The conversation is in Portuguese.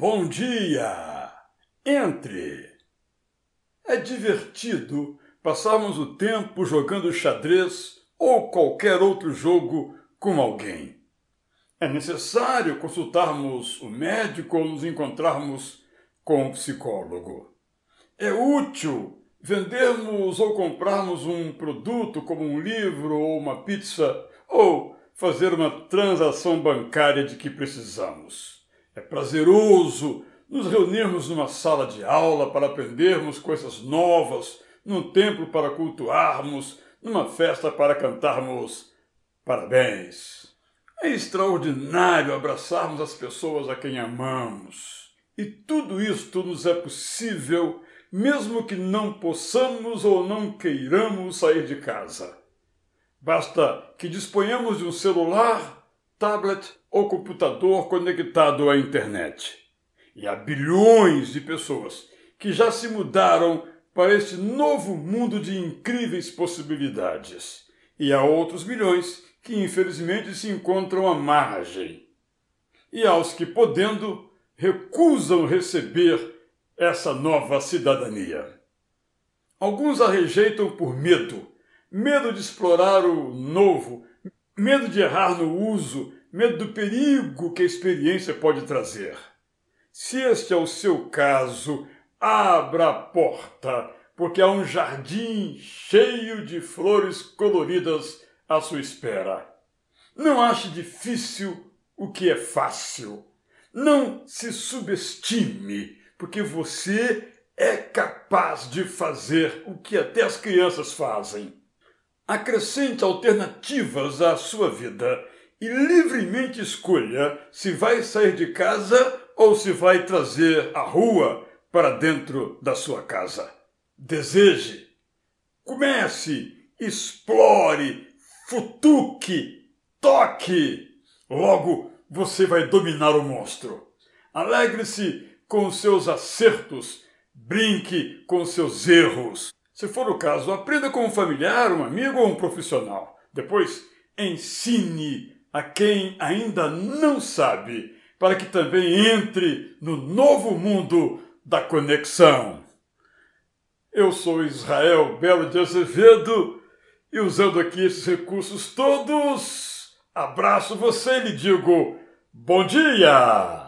Bom dia! Entre! É divertido passarmos o tempo jogando xadrez ou qualquer outro jogo com alguém. É necessário consultarmos o médico ou nos encontrarmos com um psicólogo. É útil vendermos ou comprarmos um produto como um livro ou uma pizza ou fazer uma transação bancária de que precisamos. É prazeroso nos reunirmos numa sala de aula para aprendermos coisas novas, num templo para cultuarmos, numa festa para cantarmos parabéns. É extraordinário abraçarmos as pessoas a quem amamos. E tudo isto nos é possível mesmo que não possamos ou não queiramos sair de casa. Basta que disponhamos de um celular, tablet ou computador conectado à internet. E há bilhões de pessoas que já se mudaram para este novo mundo de incríveis possibilidades. E há outros milhões que infelizmente se encontram à margem. E aos que, podendo, recusam receber essa nova cidadania. Alguns a rejeitam por medo, medo de explorar o novo, medo de errar no uso, medo do perigo que a experiência pode trazer. Se este é o seu caso, abra a porta, porque há um jardim cheio de flores coloridas à sua espera. Não ache difícil o que é fácil. Não se subestime porque você é capaz de fazer o que até as crianças fazem. Acrescente alternativas à sua vida e livremente escolha se vai sair de casa ou se vai trazer a rua para dentro da sua casa. Deseje, comece, explore, futuque, toque. Logo você vai dominar o monstro. Alegre-se com seus acertos, brinque com seus erros. Se for o caso, aprenda com um familiar, um amigo ou um profissional. Depois, ensine a quem ainda não sabe, para que também entre no novo mundo da conexão. Eu sou Israel Belo de Azevedo e usando aqui esses recursos todos, abraço você e lhe digo bom dia!